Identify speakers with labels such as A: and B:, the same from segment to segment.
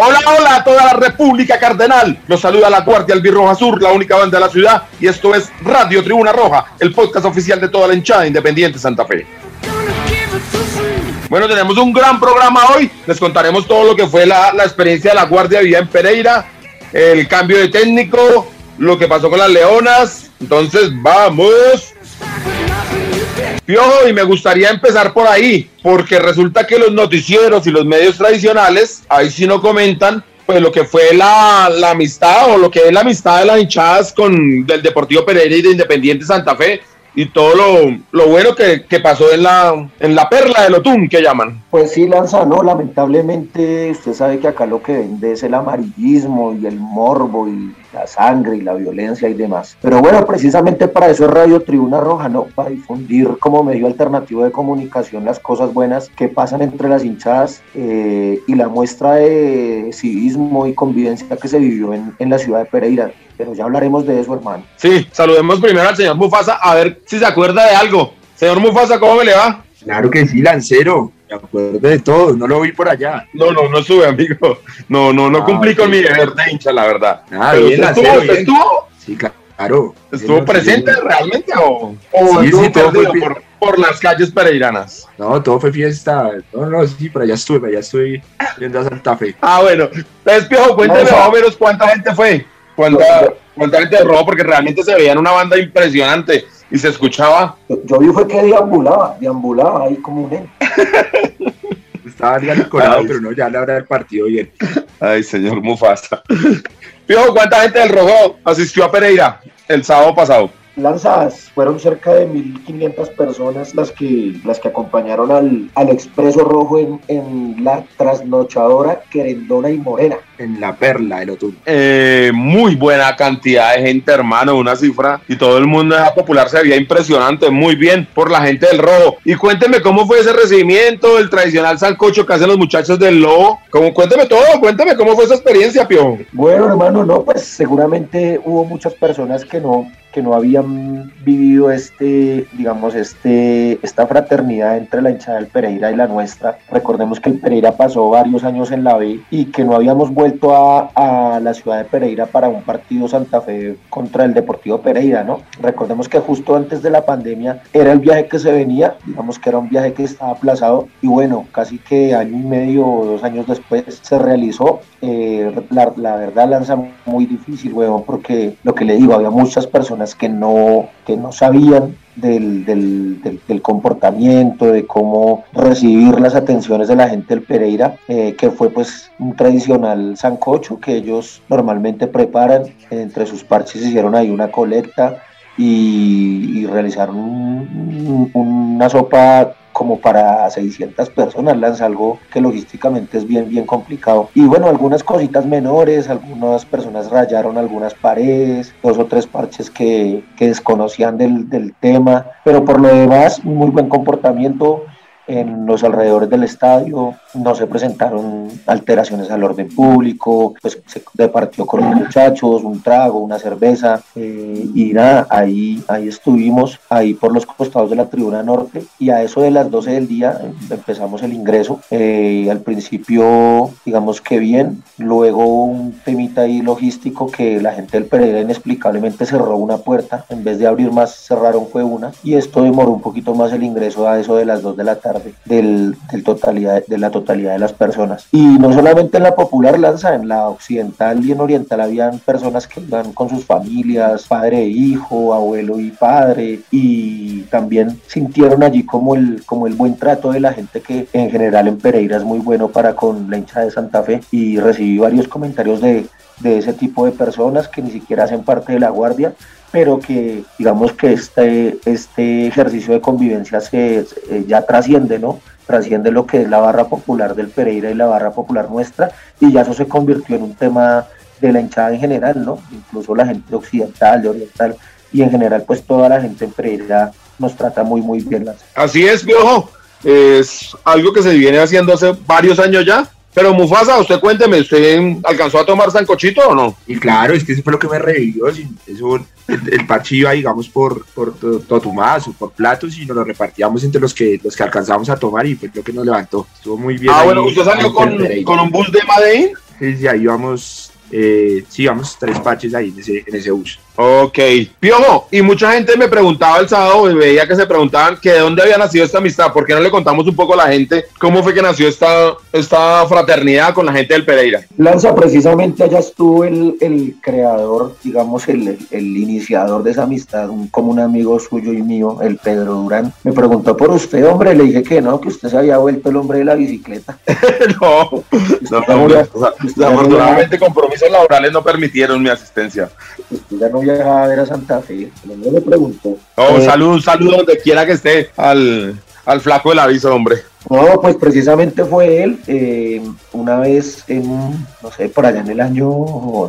A: Hola, hola a toda la República Cardenal. Los saluda la Guardia Albirroja Sur, la única banda de la ciudad. Y esto es Radio Tribuna Roja, el podcast oficial de toda la hinchada independiente Santa Fe. Bueno, tenemos un gran programa hoy. Les contaremos todo lo que fue la, la experiencia de la Guardia Vía en Pereira, el cambio de técnico, lo que pasó con las Leonas. Entonces, vamos. Piojo, y me gustaría empezar por ahí, porque resulta que los noticieros y los medios tradicionales, ahí sí no comentan, pues lo que fue la, la amistad o lo que es la amistad de las hinchadas con del Deportivo Pereira y de Independiente Santa Fe y todo lo, lo bueno que, que, pasó en la, en la perla del Otún, que llaman.
B: Pues sí, Lanza, no, lamentablemente usted sabe que acá lo que vende es el amarillismo y el morbo y la sangre y la violencia y demás. Pero bueno, precisamente para eso es Radio Tribuna Roja, ¿no? Para difundir como medio alternativo de comunicación las cosas buenas que pasan entre las hinchadas eh, y la muestra de civismo y convivencia que se vivió en, en la ciudad de Pereira pero ya hablaremos de eso, hermano.
A: Sí, saludemos primero al señor Mufasa a ver si se acuerda de algo. Señor Mufasa, ¿cómo me le va?
C: Claro que sí, Lancero. Me acuerdo de todo, no lo vi por allá.
A: No, no, no sube, amigo. No, no, no ah, cumplí con mi deber de hincha, la verdad.
C: Ah, Pero bien, Lancero,
A: estuvo,
C: bien.
A: estuvo,
C: Sí, claro.
A: estuvo presente realmente o, o
C: Sí, sí, todo fue-
A: por, por las calles pereiranas.
C: No, todo fue fiesta. No, no, sí, por allá estuve, por allá estoy viendo a Santa Fe.
A: Ah, bueno. Entonces, Piojo, cuénteme más o menos cuánta gente fue. Cuánta, cuánta gente robó, porque realmente se veían una banda impresionante y se escuchaba.
B: Yo, yo vi fue que deambulaba, deambulaba ahí como un ente.
C: Estaba ya decorado, pero no, ya la hora del partido bien.
A: Ay, señor Mufasa. Piojo, ¿cuánta gente del Rojo asistió a Pereira el sábado pasado?
B: Lanzas, fueron cerca de 1.500 personas las que, las que acompañaron al, al Expreso Rojo en, en la trasnochadora Querendona y Morena.
C: En la perla del Otún.
A: Eh, muy buena cantidad de gente, hermano, una cifra. Y todo el mundo de la popular se veía impresionante, muy bien por la gente del Rojo. Y cuénteme cómo fue ese recibimiento, el tradicional sancocho que hacen los muchachos del Lobo. Como, cuénteme todo, cuénteme cómo fue esa experiencia, Piojo.
B: Bueno, hermano, no, pues seguramente hubo muchas personas que no, que no habían vivido este, digamos, este, esta fraternidad entre la hinchada del Pereira y la nuestra. Recordemos que el Pereira pasó varios años en la B y que no habíamos vuelto a, a la ciudad de Pereira para un partido Santa Fe contra el Deportivo Pereira, ¿no? Recordemos que justo antes de la pandemia era el viaje que se venía, digamos que era un viaje que estaba aplazado y bueno, casi que año y medio o dos años después se realizó. Eh, la, la verdad lanza muy difícil, weón, porque lo que le digo, había muchas personas que no, que no sabían del, del, comportamiento, de cómo recibir las atenciones de la gente del Pereira, eh, que fue pues un tradicional sancocho que ellos normalmente preparan, entre sus parches hicieron ahí una colecta y, realizaron un- una sopa como para 600 personas, lanza algo que logísticamente es bien, bien complicado. Y bueno, algunas cositas menores, algunas personas rayaron algunas paredes, dos o tres parches que, desconocían del, del tema, pero por lo demás, muy buen comportamiento en los alrededores del estadio, no se presentaron alteraciones al orden público, pues se departió con los muchachos, un trago, una cerveza, eh, y nada, ahí, ahí estuvimos, ahí por los costados de la tribuna norte, y a eso de las 12 del día eh, empezamos el ingreso, eh, al principio digamos que bien, luego un temita ahí logístico que la gente del Pereira inexplicablemente cerró una puerta, en vez de abrir más cerraron fue una, y esto demoró un poquito más el ingreso a eso de las 2 de la tarde del, totalidad, de la totalidad de las personas. Y no solamente en la popular lanza, en la occidental y en oriental habían personas que iban con sus familias, padre e hijo, abuelo y padre, y también sintieron allí como el, como el buen trato de la gente que en general en Pereira es muy bueno para con la hincha de Santa Fe y recibí varios comentarios de, de ese tipo de personas que ni siquiera hacen parte de la guardia pero que digamos que este, este ejercicio de convivencia se, se- ya trasciende, ¿no? trasciende lo que es la barra popular del Pereira y la barra popular nuestra, y ya eso se convirtió en un tema de la hinchada en general, ¿no? Incluso la gente occidental, de oriental, y en general pues toda la gente en Pereira nos trata muy muy bien.
A: Así es, viejo, es algo que se viene haciendo hace varios años ya, pero Mufasa, usted cuénteme, ¿usted alcanzó a tomar sancochito o no?
C: Y claro, es que eso fue lo que me revivió. Eso, el, el parchillo digamos, por, por totumás o por platos y nos lo repartíamos entre los que los que alcanzamos a tomar y fue lo que nos levantó. Estuvo muy bien.
A: Ah, bueno, ¿usted salió con, con, un bus de Madrid?
C: Sí, sí, ahí íbamos eh, sí, vamos tres parches ahí en ese, en ese bus.
A: Ok. Piojo, y mucha gente me preguntaba el sábado, y veía que se preguntaban que de dónde había nacido esta amistad. ¿Por qué no le contamos un poco a la gente cómo fue que nació esta, esta fraternidad con la gente del Pereira?
B: Lanza, precisamente allá estuvo el, el creador, digamos, el, el, iniciador de esa amistad, un, como un amigo suyo y mío, el Pedro Durán. Me preguntó por usted, hombre, le dije que no, que usted se había vuelto el hombre de la bicicleta.
A: no, no, no, no, compromiso laborales no permitieron mi asistencia.
B: ya no viajaba a ver a Santa Fe, no me preguntó.
A: Oh, eh, salud, salud donde quiera que esté al, al flaco del aviso, hombre.
B: No, pues precisamente fue él, eh, una vez en, no sé, por allá en el año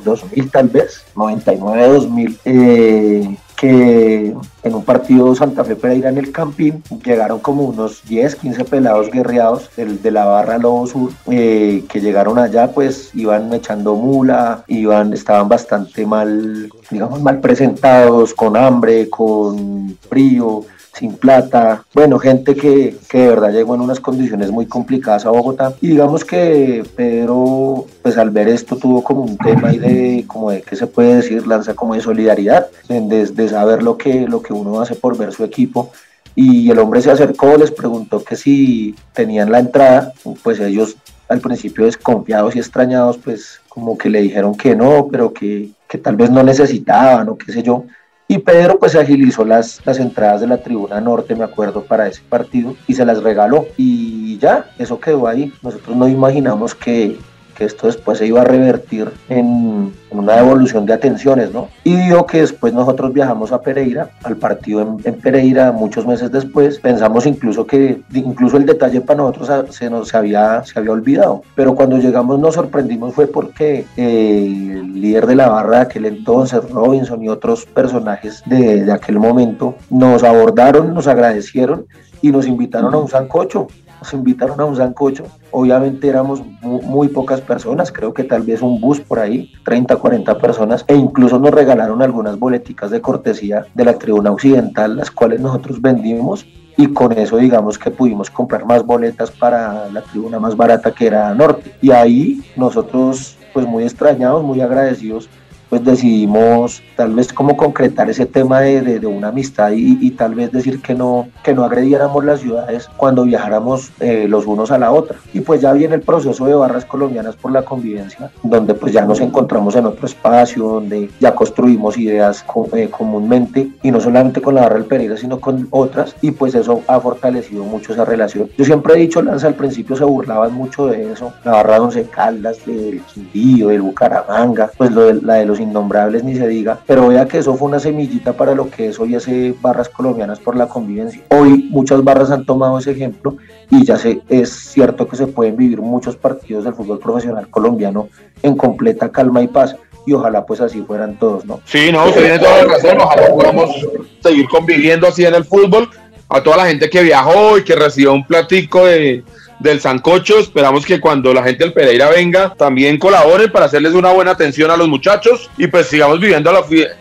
B: 2000 tal vez, 99-2000, eh, que en un partido Santa Fe Pereira en el Campín llegaron como unos 10, 15 pelados guerreados del, de la barra Lobo Sur eh, que llegaron allá pues iban echando mula, iban, estaban bastante mal, digamos mal presentados, con hambre, con frío, sin plata, bueno, gente que, que, de verdad llegó en unas condiciones muy complicadas a Bogotá. Y digamos que Pedro, pues al ver esto tuvo como un tema y de, como de, ¿qué se puede decir? Lanza como de solidaridad, de, de saber lo que, lo que uno hace por ver su equipo. Y el hombre se acercó, les preguntó que si tenían la entrada, pues ellos al principio desconfiados y extrañados, pues como que le dijeron que no, pero que, que tal vez no necesitaban o qué sé yo. Y Pedro pues agilizó las, las entradas de la tribuna norte, me acuerdo, para ese partido y se las regaló. Y ya, eso quedó ahí. Nosotros no imaginamos que, que esto después se iba a revertir en, una devolución de atenciones, ¿no? Y dio que después nosotros viajamos a Pereira, al partido en, Pereira, muchos meses después, pensamos incluso que incluso el detalle para nosotros se nos había, se había olvidado, pero cuando llegamos nos sorprendimos fue porque eh, el líder de la barra de aquel entonces, Robinson y otros personajes de aquel momento, nos abordaron, nos agradecieron y nos invitaron a un sancocho nos invitaron a un sancocho. Obviamente éramos muy, pocas personas, creo que tal vez un bus por ahí, 30, 40 personas, e incluso nos regalaron algunas boleticas de cortesía de la tribuna occidental, las cuales nosotros vendimos y con eso digamos que pudimos comprar más boletas para la tribuna más barata que era norte. Y ahí nosotros pues muy extrañados, muy agradecidos pues decidimos tal vez como concretar ese tema de, de, una amistad y, y, tal vez decir que no, que no agrediéramos las ciudades cuando viajáramos eh, los unos a la otra. Y pues ya viene el proceso de barras colombianas por la convivencia, donde pues ya nos encontramos en otro espacio, donde ya construimos ideas eh, comúnmente y no solamente con la barra del Pereira, sino con otras y pues eso ha fortalecido mucho esa relación. Yo siempre he dicho, Lanza, al principio se burlaban mucho de eso, la barra de Once Caldas, del Quindío, del Bucaramanga, pues lo de, la de los innombrables ni se diga, pero vea que eso fue una semillita para lo que es hoy hace barras colombianas por la convivencia. Hoy muchas barras han tomado ese ejemplo y ya se, es cierto que se pueden vivir muchos partidos del fútbol profesional colombiano en completa calma y paz y ojalá pues así fueran todos, ¿no?
A: Sí, no, usted tiene toda la razón, ojalá podamos seguir conviviendo así en el fútbol, a toda la gente que viajó y que recibió un platico de, del Sancocho. Esperamos que cuando la gente del Pereira venga también colaboren para hacerles una buena atención a los muchachos y pues sigamos viviendo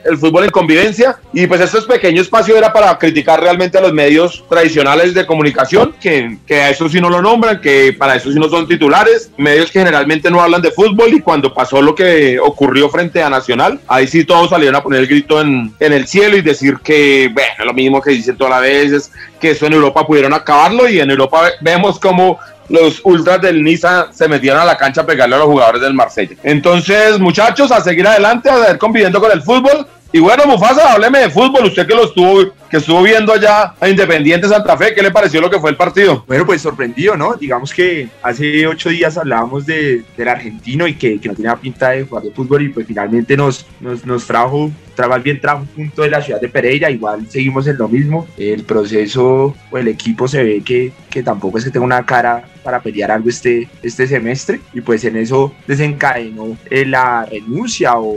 A: el fútbol en convivencia. Y pues este pequeño espacio era para criticar realmente a los medios tradicionales de comunicación, que, que a eso sí no lo nombran, que para eso sí no son titulares, medios que generalmente no hablan de fútbol y cuando pasó lo que ocurrió frente a Nacional, ahí sí todos salieron a poner el grito en, en el cielo y decir que, bueno, lo mismo que dicen todas las veces, que eso en Europa pudieron acabarlo y en Europa vemos como los ultras del Niza se metieron a la cancha a pegarle a los jugadores del Marsella. Entonces, muchachos, a seguir adelante, a seguir conviviendo con el fútbol. Y bueno, Mufasa, hábleme de fútbol, usted que lo estuvo que estuvo viendo allá a Independiente Santa Fe, ¿qué le pareció lo que fue el partido?
C: Bueno, pues sorprendido, ¿no? Digamos que hace ocho días hablábamos de, del argentino y que, que, no tenía pinta de jugar de fútbol y pues finalmente nos, nos, nos trajo más bien trajo un punto de la ciudad de Pereira, igual seguimos en lo mismo. El proceso o el equipo se ve que, que tampoco es que tenga una cara para pelear algo este, este semestre y pues en eso desencadenó eh, la renuncia o,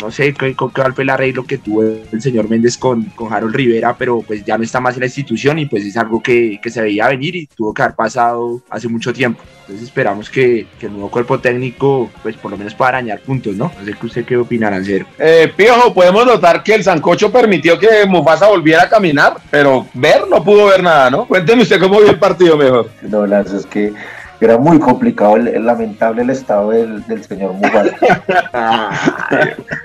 C: no sé qué, cuál fue el arreglo que tuvo el señor Méndez con, con Harold Rivera, pero pues ya no está más en la institución y pues es algo que, que se veía venir y tuvo que haber pasado hace mucho tiempo. Entonces esperamos que, que, el nuevo cuerpo técnico pues por lo menos pueda arañar puntos, ¿no? No sé qué usted qué opinará, Cero.
A: Eh, Piojo, podemos notar que el Sancocho permitió que Mufasa volviera a caminar, pero ver no pudo ver nada, ¿no? Cuénteme usted cómo vio el partido mejor.
B: No, Lance, es que era muy complicado, el, lamentable el estado del, del señor Mufasa.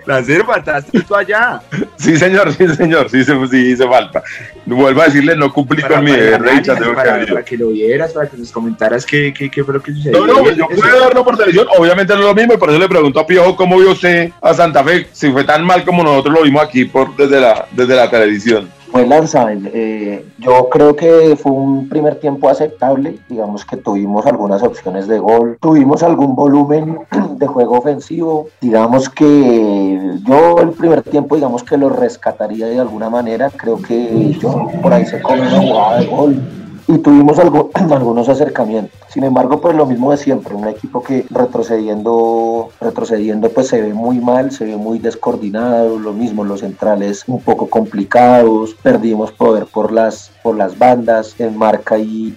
C: La faltaste tú allá.
A: Sí, señor, sí, señor, sí, sí, sí hizo falta. Vuelvo a decirle, no cumplí
C: Para-
A: con mi
C: para
A: deber de
C: para, que lo vieras, para que nos comentaras qué, qué, qué fue lo que sucedió.
A: No, no, pues yo pude verlo por televisión, obviamente no es lo mismo, y por eso le pregunto a Piojo cómo vio usted a Santa Fe, si fue tan mal como nosotros lo vimos aquí por desde la, desde la televisión.
B: Pues Lanza, eh, yo creo que fue un primer tiempo aceptable, digamos que tuvimos algunas opciones de gol, tuvimos algún volumen de juego ofensivo, digamos que yo el primer tiempo digamos que lo rescataría de alguna manera, creo que yo por ahí se come una jugada de gol y tuvimos algo, algunos acercamientos. Sin embargo, pues lo mismo de siempre, un equipo que retrocediendo, retrocediendo pues se ve muy mal, se ve muy descoordinado, lo mismo los centrales un poco complicados, perdimos poder por las, por las bandas en marca y,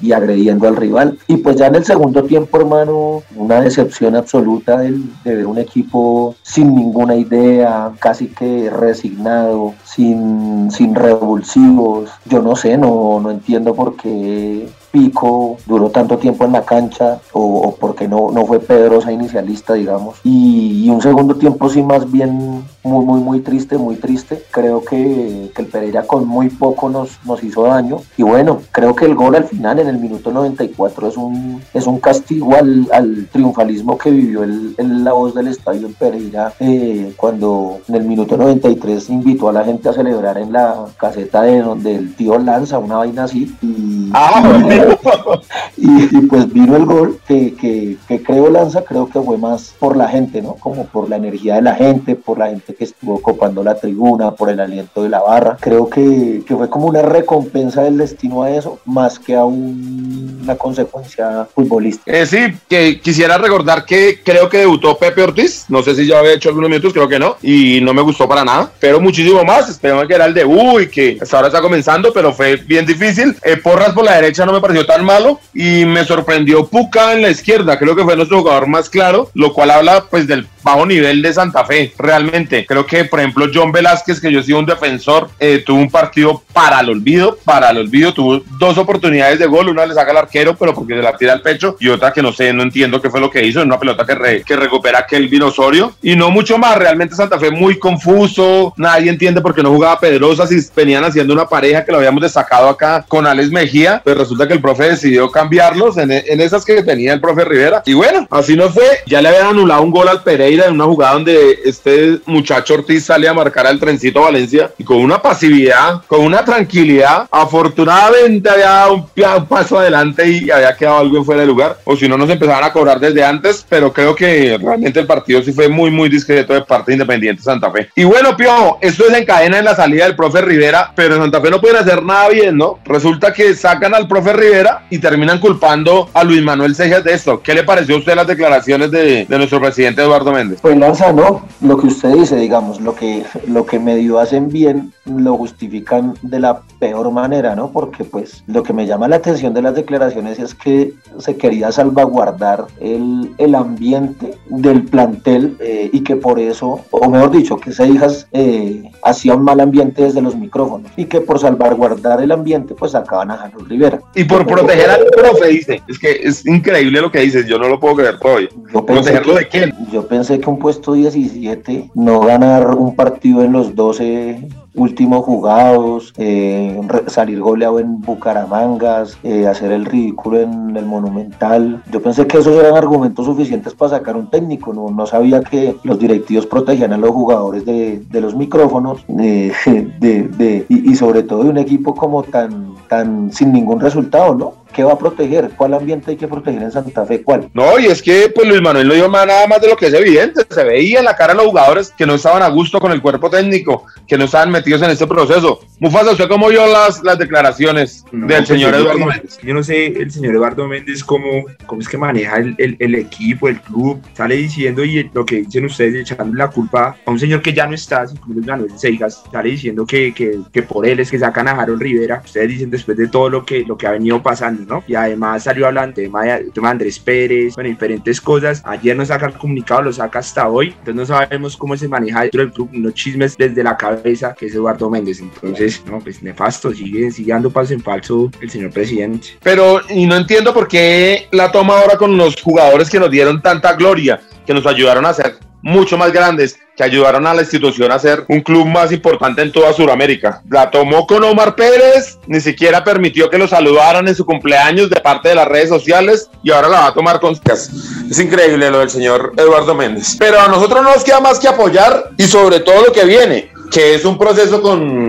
B: y, agrediendo al rival. Y pues ya en el segundo tiempo, hermano, una decepción absoluta de ver un equipo sin ninguna idea, casi que resignado, sin, sin revulsivos. Yo no sé, no, no entiendo por qué Pico duró tanto tiempo en la cancha o, porque no, no fue Pedrosa inicialista, digamos. Y, un segundo tiempo sí más bien muy, muy, muy triste, muy triste. Creo que, que el Pereira con muy poco nos, nos hizo daño. Y bueno, creo que el gol al final, en el minuto 94, es un, es un castigo al, al triunfalismo que vivió el, la voz del estadio en Pereira eh, cuando en el minuto 93 invitó a la gente a celebrar en la caseta de donde el tío lanza una vaina así. Y, y, y pues vino el gol que, que, que creo Lanza, creo que fue más por la gente, ¿no? Como por la energía de la gente, por la gente que estuvo copando la tribuna, por el aliento de la barra. Creo que, que fue como una recompensa del destino a eso, más que a un- una consecuencia futbolística.
A: Eh, sí, que quisiera recordar que creo que debutó Pepe Ortiz. No sé si ya había hecho algunos minutos, creo que no. Y no me gustó para nada. Pero muchísimo más. Esperamos que era el debut y que hasta ahora está comenzando, pero fue bien difícil. Eh, Porras por la derecha no me pareció tan malo. Y me sorprendió Puca en la izquierda. Creo que fue nuestro jugador más claro, lo cual habla pues del bajo nivel de Santa Fe. Realmente. Creo que, por ejemplo, John Velázquez, que yo he sido un defensor, eh, tuvo un partido para el olvido. Para el olvido. Tuvo dos oportunidades de gol. Una le saca al arquero, pero porque se la tira al pecho. Y otra que no sé, no entiendo qué fue lo que hizo. En una pelota que, re- que recupera Kelvin Osorio. Y no mucho más. Realmente Santa Fe muy confuso. Nadie entiende por qué no jugaba Pedrosa si venían haciendo una pareja que lo habíamos destacado acá con Alex Mejía. Pues resulta que el profe decidió cambiarlos en, en esas que tenía el profe Rivera. Y bueno, así no fue. Ya le habían anulado un gol al Pereira en una jugada donde este muchacho Ortiz sale a marcar al trencito Valencia y con una pasividad, con una tranquilidad. Afortunadamente había un, un paso adelante y había quedado algo en fuera de lugar. O si no, nos empezaban a cobrar desde antes. Pero creo que realmente el partido sí fue muy, muy discreto de parte de Independiente Santa Fe. Y bueno, Piojo, esto desencadena en la salida del profe Rivera, pero en Santa Fe no pueden hacer nada bien, ¿no? Resulta que sacan al profe Rivera y terminan culpando a Luis Manuel Cejas de esto. ¿Qué le pareció a usted las declaraciones de, de nuestro presidente Eduardo Méndez?
B: Pues Lanza, no, lo que usted dice, digamos, lo que, lo que medio hacen bien, lo justifican de la peor manera, ¿no? Porque pues lo que me llama la atención de las declaraciones es que se quería salvaguardar el, el ambiente del plantel eh, y que por eso, o mejor dicho, que Seijas eh, hacía un mal ambiente desde los micrófonos y que por salvaguardar el ambiente pues sacaban a Harold Rivera.
A: Y por proteger al profe, dice. Es que es increíble lo que dices, yo no lo puedo creer todavía.
B: Yo
A: ¿Protegerlo
B: que-
A: de quién?
B: Yo pensé que un puesto 17, no ganar un partido en los 12 últimos jugados, eh, salir goleado en Bucaramangas, eh, hacer el ridículo en el Monumental. Yo pensé que esos eran argumentos suficientes para sacar un técnico, no, no sabía que los directivos protegían a los jugadores de, de los micrófonos de, de, y, y sobre todo de un equipo como tan, tan sin ningún resultado, ¿no? ¿Qué va a proteger? ¿Cuál ambiente hay que proteger en Santa Fe? ¿Cuál?
A: No, y es que pues Luis Manuel no dio nada más de lo que es evidente. Se veía en la cara de los jugadores que no estaban a gusto con el cuerpo técnico, que no estaban metidos en este proceso. Mufasa, ¿usted cómo vio las, las declaraciones del pues, señor Eduardo Méndez?
C: Yo no sé, el señor Eduardo Méndez, cómo, cómo es que maneja el, el, el, equipo, el club. Sale diciendo, y lo que dicen ustedes, echando la culpa a un señor que ya no está, como Manuel Seigas, sale diciendo que, que, que, por él es que sacan a Harold Rivera. Ustedes dicen después de todo lo que, lo que ha venido pasando y además salió hablando de, tema de Andrés Pérez, bueno, diferentes cosas. Ayer no saca el comunicado, lo saca hasta hoy. Entonces no sabemos cómo se maneja dentro del club, no chismes desde la cabeza, que es Eduardo Méndez. Entonces, no, pues nefasto, sigue, sigue dando paso en falso el señor presidente.
A: Pero, y no entiendo por qué la toma ahora con los jugadores que nos dieron tanta gloria, que nos ayudaron a ser mucho más grandes que ayudaron a la institución a ser un club más importante en toda Sudamérica. La tomó con Omar Pérez, ni siquiera permitió que lo saludaran en su cumpleaños de parte de las redes sociales y ahora la va a tomar con... Es increíble lo del señor Eduardo Méndez. Pero a nosotros no nos queda más que apoyar y sobre todo lo que viene, que es un proceso con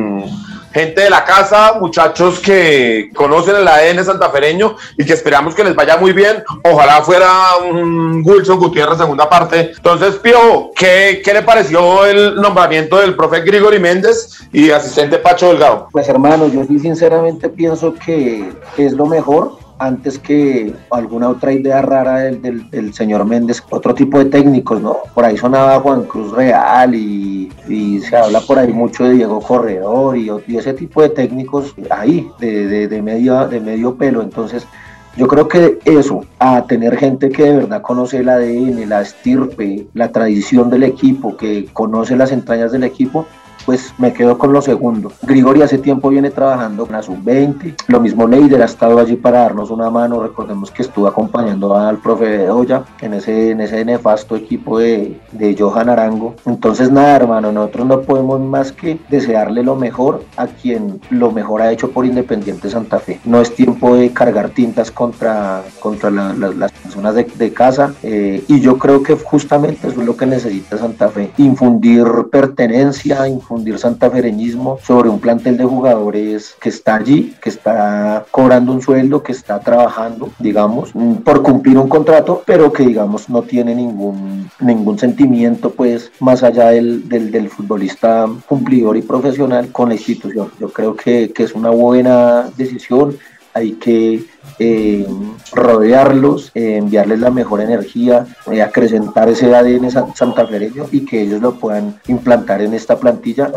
A: gente de la casa, muchachos que conocen el ADN santafereño y que esperamos que les vaya muy bien. Ojalá fuera un Wilson Gutiérrez segunda parte. Entonces, Pio, ¿qué, ¿qué, le pareció el nombramiento del profe Grigori Méndez y asistente Pacho Delgado?
B: Pues hermano, yo sí sinceramente pienso que es lo mejor antes que alguna otra idea rara del, del, señor Méndez, otro tipo de técnicos, ¿no? Por ahí sonaba Juan Cruz Real y, se habla por ahí mucho de Diego Corredor y, y ese tipo de técnicos ahí, de, de, de, medio, de medio pelo. Entonces, yo creo que eso, a tener gente que de verdad conoce el ADN, la estirpe, la tradición del equipo, que conoce las entrañas del equipo, pues me quedo con lo segundo. Grigori hace tiempo viene trabajando con la sub-20, lo mismo Leider ha estado allí para darnos una mano, recordemos que estuvo acompañando al profe Bedoya en ese, en ese nefasto equipo de, de Johan Arango. Entonces nada, hermano, nosotros no podemos más que desearle lo mejor a quien lo mejor ha hecho por Independiente Santa Fe. No es tiempo de cargar tintas contra, contra las personas de, de casa eh, y yo creo que justamente eso es lo que necesita Santa Fe, infundir pertenencia, infundir difundir santafereñismo sobre un plantel de jugadores que está allí, que está cobrando un sueldo, que está trabajando, digamos, mm, por cumplir un contrato, pero que, digamos, no tiene ningún, ningún sentimiento, pues, más allá del, del, del futbolista cumplidor y profesional con la institución. Yo creo que, que es una buena decisión. Hay que eh, rodearlos, eh, enviarles la mejor energía, eh, acrecentar ese ADN santafereño y que ellos lo puedan implantar en esta plantilla.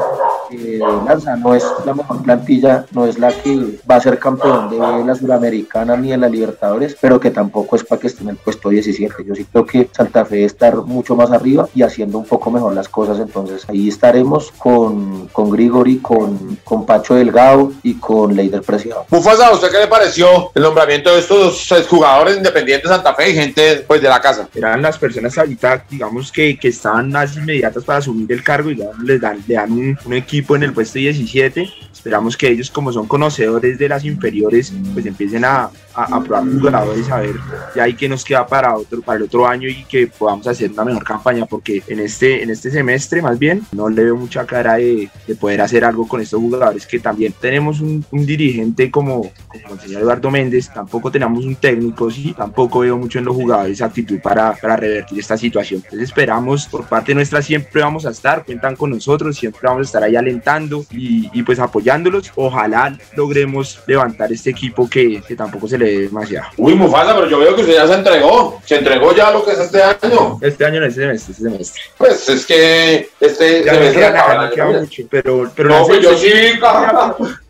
B: Lanza no es la mejor plantilla, no es la que va a ser campeón de la Suramericana ni de la Libertadores, pero que tampoco es para que esté en el puesto 17. Yo sí creo que Santa Fe debe estar mucho más arriba y haciendo un poco mejor las cosas. Entonces ahí estaremos con, con Grigori, con, con Pacho Delgado y con Leider Preciado.
A: Mufasa, ¿usted qué le pareció el nombramiento? De estos jugadores independientes de Santa Fe y gente pues de la casa.
C: Eran las personas ahorita, digamos, que, que estaban más inmediatas para asumir el cargo y les dan, le dan un equipo en el puesto 17 esperamos que ellos como son conocedores de las inferiores pues empiecen a, a, probar jugadores a ver ya hay que nos queda para otro para el otro año y que podamos hacer una mejor campaña porque en este en este semestre más bien no le veo mucha cara de, de poder hacer algo con estos jugadores que también tenemos un, un dirigente como, como, el señor Eduardo Méndez tampoco tenemos un técnico sí tampoco veo mucho en los jugadores actitud para, para revertir esta situación. Entonces esperamos por parte nuestra siempre vamos a estar cuentan con nosotros siempre vamos a estar ahí alentando y, y pues apoyando Ojalá logremos levantar este equipo que, que tampoco se demasiado.
A: Uy, Mufasa, pero yo veo que usted ya se entregó. Se entregó ya lo que es este año.
C: Este año no es este semestre, este semestre.
A: Pues es que este
C: ya semestre acaba, queda mucho, pero, pero
A: no, pues yo sí,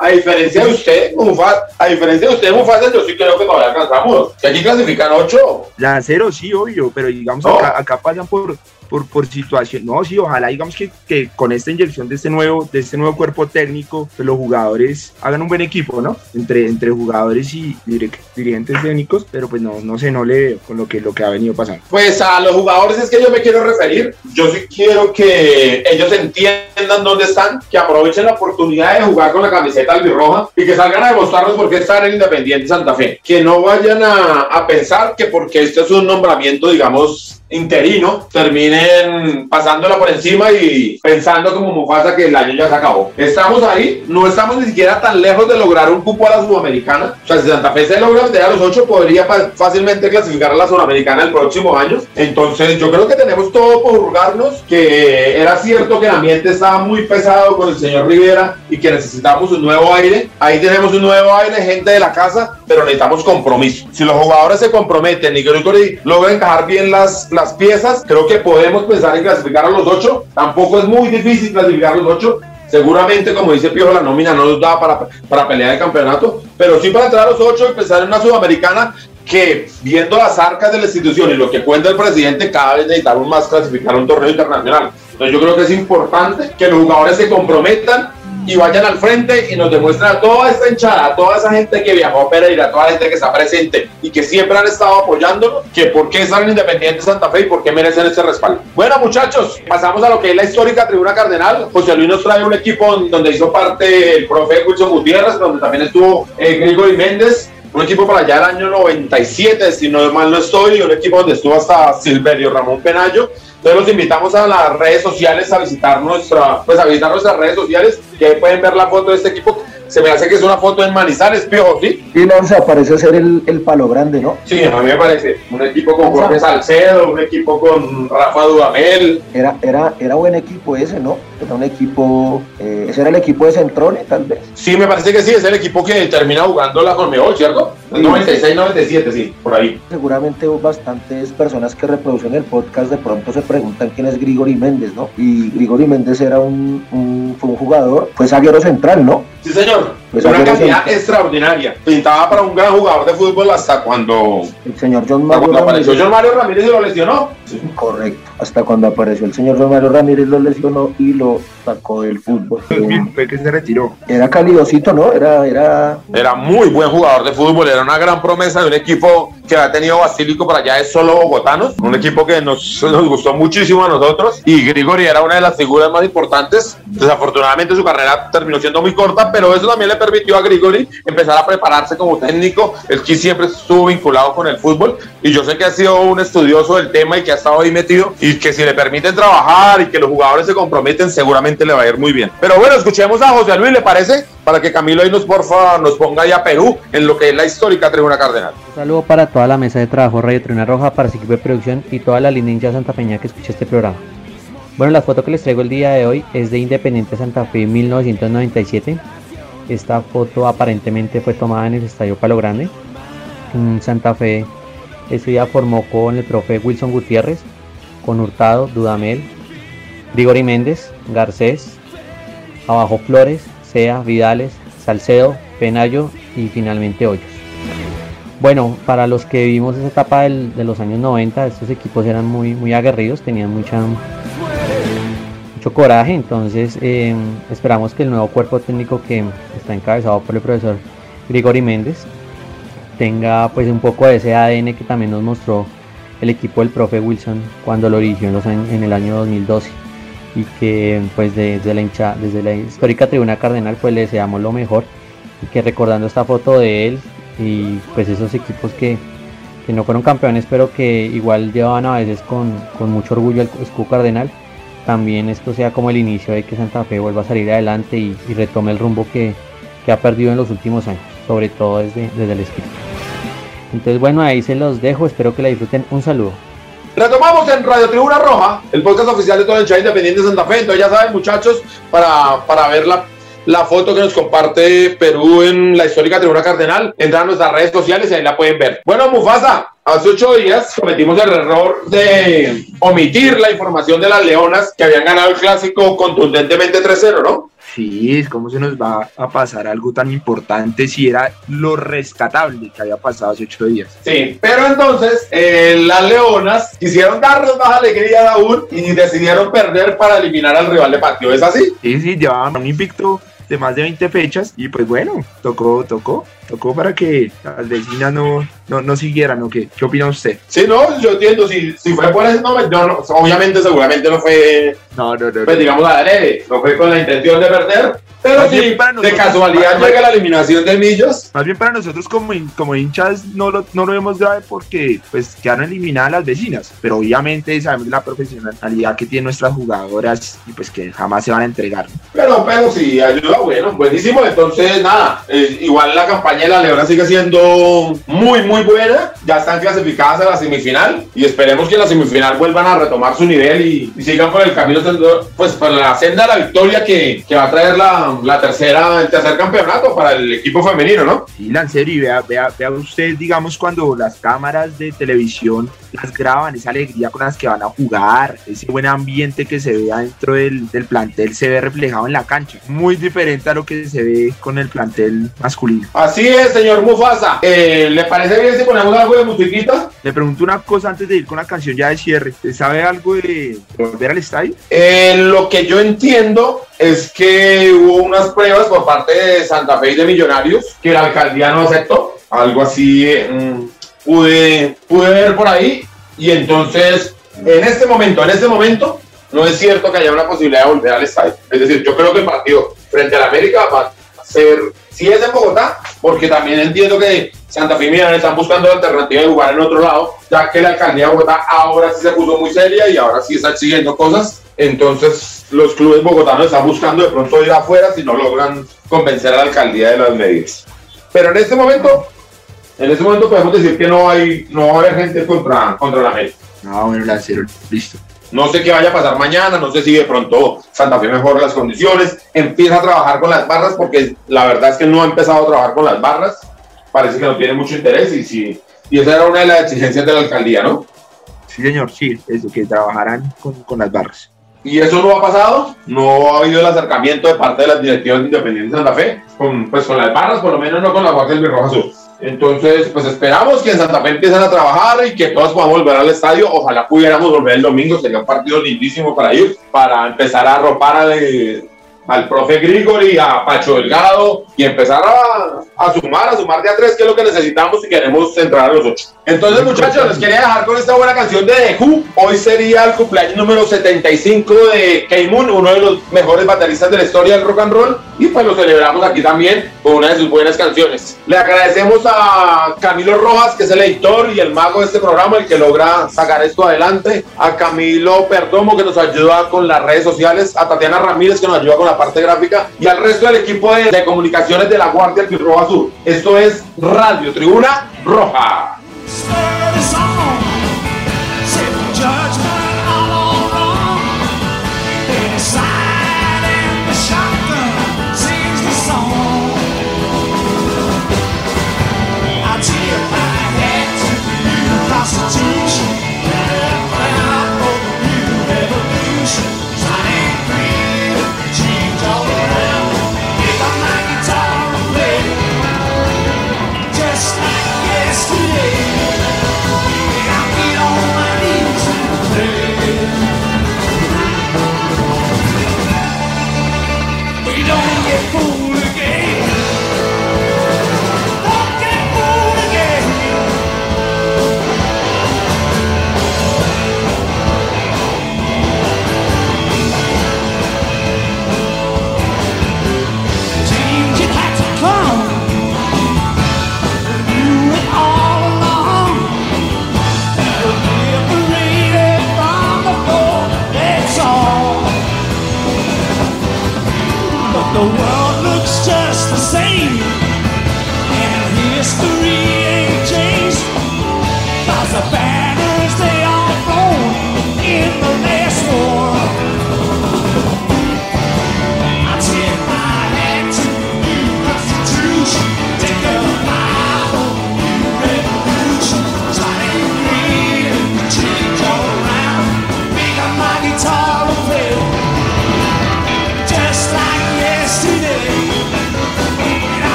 A: a diferencia de usted, Mufasa, a diferencia de usted, Mufasa, yo sí creo que todavía alcanzamos. Que aquí clasifican ocho.
C: La cero, sí, obvio, pero digamos
A: No.
C: acá, acá pasan por, por, por situación. No, sí, ojalá digamos que, que con esta inyección de este nuevo, de este nuevo cuerpo técnico, pues los jugadores hagan un buen equipo, ¿no? Entre, entre jugadores y dirigentes técnicos, pero pues no, no sé, no le veo con lo que, lo que ha venido pasando.
A: Pues a los jugadores es que yo me quiero referir. Yo sí quiero que ellos entiendan dónde están, que aprovechen la oportunidad de jugar con la camiseta albirroja y que salgan a demostrarnos por qué están en Independiente Santa Fe. Que no vayan a, a pensar que porque este es un nombramiento, digamos, interino, terminen pasándola por encima y pensando como Mufasa que el año ya se acabó. Estamos ahí, no estamos ni siquiera tan lejos de lograr un cupo a la Sudamericana. O sea, si Santa Fe se logra meter a los ocho, podría fa- fácilmente clasificar a la Sudamericana el próximo año. Entonces, yo creo que tenemos todo por hurgarnos, que era cierto que el ambiente estaba muy pesado con el señor Rivera y que necesitamos un nuevo aire. Ahí tenemos un nuevo aire, gente de la casa, pero necesitamos compromiso. Si los jugadores se comprometen y Grigori logra encajar bien las, las piezas, creo que podemos pensar en clasificar a los ocho. Tampoco es muy difícil clasificar a los ocho. Seguramente, como dice Piojo, la nómina no nos da para, para pelear el campeonato, pero sí para entrar a los ocho y pensar en una sudamericana que, viendo las arcas de la institución y lo que cuenta el presidente, cada vez necesitamos más clasificar un torneo internacional. Entonces, yo creo que es importante que los jugadores se comprometan y vayan al frente y nos demuestren a toda esta hinchada, a toda esa gente que viajó a Pereira, a toda la gente que está presente y que siempre han estado apoyándonos, que por qué están en Independiente Santa Fe y por qué merecen ese respaldo. Bueno, muchachos, pasamos a lo que es la histórica Tribuna Cardenal. José Luis nos trae un equipo donde hizo parte el profe Wilson Gutiérrez, donde también estuvo eh, Gregory Méndez, un equipo para allá del año 97, si no mal no estoy, un equipo donde estuvo hasta Silverio Ramón Penayo. Entonces los invitamos a las redes sociales a visitar nuestra, pues a visitar nuestras redes sociales, que ahí pueden ver la foto de este equipo. Se me hace que es una foto en Manizales, Piojo, ¿sí?
B: Y Lonza parece ser el, el palo grande, ¿no?
A: Sí, a mí me parece. Un equipo con Jorge Salcedo, un equipo con Rafa Dudamel.
B: Era, era, era buen equipo ese, ¿no? Era un equipo, eh, ese era el equipo de Centrone, tal vez.
A: Sí, me parece que sí, es el equipo que termina jugando la Conmebol, ¿cierto?
B: Sí.
A: 96, 97, sí, por ahí.
B: Seguramente bastantes personas que reproducen el podcast de pronto se preguntan quién es Grigori Méndez, ¿no? Y Grigori Méndez era un, un- fue un jugador, fue zaguero central, ¿no?
A: Sí, señor.
B: Pues
A: una
B: el-
A: extraordinaria. Pintaba para un gran jugador de fútbol hasta cuando,
B: El señor John Mario
A: cuando apareció
B: Ramírez.
A: John Mario Ramírez y lo lesionó.
B: Correcto. Hasta cuando apareció el señor John Mario Ramírez lo lesionó y lo sacó del fútbol. Eh,
C: Fue que se retiró.
B: Era calidosito, ¿no? Era, era
A: Era muy buen jugador de fútbol, era una gran promesa de un equipo que ha tenido Basílico para allá de solo bogotanos, un equipo que nos, nos gustó muchísimo a nosotros y Grigori era una de las figuras más importantes. Desafortunadamente su carrera terminó siendo muy corta, pero eso también le permitió a Grigori empezar a prepararse como técnico. El que siempre estuvo vinculado con el fútbol y yo sé que ha sido un estudioso del tema y que ha estado ahí metido y que si le permiten trabajar y que los jugadores se comprometen, seguramente le va a ir muy bien. Pero bueno, escuchemos a José Luis, ¿le parece? Para que Camilo ahí nos, porfa, nos ponga ya Perú en lo que es la histórica Tribuna Cardenal.
D: Un saludo para toda la mesa de trabajo Radio Tribuna Roja, para su equipo de producción y toda la línea hincha Santa Peña que escucha este programa. Bueno, la foto que les traigo el día de hoy es de Independiente Santa Fe 1997. Esta foto aparentemente fue tomada en el Estadio Palo Grande. Mm, Santa Fe ese día formó con el profe Wilson Gutiérrez, con Hurtado, Dudamel, Grigori Méndez, Garcés, abajo Flores, Sea, Vidales, Salcedo, Penayo y finalmente Hoyos. Bueno, para los que vivimos esa etapa de los años 90, estos equipos eran muy, muy aguerridos, tenían mucha, mucho coraje, entonces eh, esperamos que el nuevo cuerpo técnico que está encabezado por el profesor Grigori Méndez tenga pues un poco de ese ADN que también nos mostró el equipo del profe Wilson cuando lo dirigió en el año 2012 y que pues desde la hincha, desde la histórica tribuna cardenal pues le deseamos lo mejor y que recordando esta foto de él y pues esos equipos que, que no fueron campeones pero que igual llevaban a veces con, con mucho orgullo el escudo cardenal también esto sea como el inicio de que Santa Fe vuelva a salir adelante y, retome el rumbo que, que ha perdido en los últimos años sobre todo desde, desde el espíritu entonces bueno ahí se los dejo espero que la disfruten. Un saludo
A: Retomamos en Radio Tribuna Roja, el podcast oficial de todo el chat independiente de Santa Fe. Entonces ya saben, muchachos, para, para ver la, la foto que nos comparte Perú en la histórica Tribuna Cardenal, entran a nuestras redes sociales y ahí la pueden ver. Bueno, Mufasa, hace ocho días cometimos el error de omitir la información de las Leonas que habían ganado el clásico contundentemente 3-0, ¿no?
C: Sí, es como se nos va a pasar algo tan importante si era lo rescatable que había pasado hace ocho días.
A: Sí, pero entonces eh, las Leonas quisieron darnos más alegría aún y decidieron perder para eliminar al rival de patio. ¿Es así?
C: Sí, sí, llevaban un invicto de más de 20 fechas y pues bueno, tocó, tocó, tocó para que las vecinas no, no, no siguieran, ¿o qué? ¿Qué opina usted?
A: Sí, no, yo entiendo, si, si fue por ese nombre, no, no, obviamente seguramente no fue,
C: No, no, no.
A: pues digamos, adrede, no fue con la intención de perder, pero
C: Más
A: sí, de casualidad llega la eliminación de Millos.
C: Más bien para nosotros como, como hinchas no lo, no lo vemos grave porque pues quedaron eliminadas las vecinas, pero obviamente sabemos la profesionalidad que tienen nuestras jugadoras y pues que jamás se van a entregar.
A: Pero, pero sí, ayuda, bueno, buenísimo. Entonces, nada, eh, igual la campaña de la Leona sigue siendo muy, muy buena. Ya están clasificadas a la semifinal y esperemos que en la semifinal vuelvan a retomar su nivel y, sigan por el camino, pues por la senda de la victoria que, que va a traer la, la tercera, el tercer campeonato para el equipo femenino, ¿no?
C: Sí, Lancero, y vea, vea, vea usted, digamos, cuando las cámaras de televisión las graban, esa alegría con las que van a jugar, ese buen ambiente que se ve adentro del, del plantel se ve reflejado en la cancha. Muy diferente a lo que se ve con el plantel masculino.
A: Así es, señor Mufasa. Eh, ¿Le parece bien si ponemos algo de musiquita?
C: Le pregunto una cosa antes de ir con la canción ya de cierre. ¿Usted sabe algo de volver al estadio?
A: Eh, lo que yo entiendo es que hubo unas pruebas por parte de Santa Fe y de Millonarios que la alcaldía no aceptó. Algo así eh, mm, pude, pude ver por ahí. Y entonces, en este momento, en este momento, no es cierto que haya una posibilidad de volver al estadio. Es decir, yo creo que el partido frente a la América va a ser, si es en Bogotá, porque también entiendo que Santa Fe y están buscando la alternativa de jugar en otro lado, ya que la alcaldía de Bogotá ahora sí se puso muy seria y ahora sí está exigiendo cosas. Entonces, los clubes bogotanos están buscando de pronto ir afuera si no logran convencer a la alcaldía de las medidas. Pero en este momento, en este momento podemos decir que no hay, no va a haber gente contra, contra la América.
C: Ah, bueno, Lancero, listo.
A: No sé qué vaya a pasar mañana, no sé si de pronto Santa Fe mejora las condiciones, empieza a trabajar con las barras, porque la verdad es que no ha empezado a trabajar con las barras, parece que no tiene mucho interés y, sí, y esa era una de las exigencias de la alcaldía, ¿no?
C: Sí, señor, sí, eso, que trabajarán con, con las barras.
A: Y eso no ha pasado, no ha habido el acercamiento de parte de las directivas de Independiente Santa Fe, con, pues con las barras, por lo menos no con la Guardia del Roja Sur. Entonces, pues esperamos que en Santa Fe empiecen a trabajar y que todos podamos volver al estadio. Ojalá pudiéramos volver el domingo, sería un partido lindísimo para ir, para empezar a arropar a de- al profe Grigori, a Pacho Delgado y empezar a, a sumar, a sumar de a tres, que es lo que necesitamos si queremos entrar a los ocho. Entonces, muchachos, les quería dejar con esta buena canción de The Who. Hoy sería el cumpleaños número 75 de K-Moon, uno de los mejores bateristas de la historia del rock and roll. Y pues lo celebramos aquí también con una de sus buenas canciones. Le agradecemos a Camilo Rojas, que es el editor y el mago de este programa, el que logra sacar esto adelante. A Camilo Perdomo, que nos ayuda con las redes sociales. A Tatiana Ramírez, que nos ayuda con la parte gráfica, y al resto del equipo de, comunicaciones de la Guardia Roja Sur. Esto es Radio Tribuna Roja.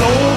E: soul.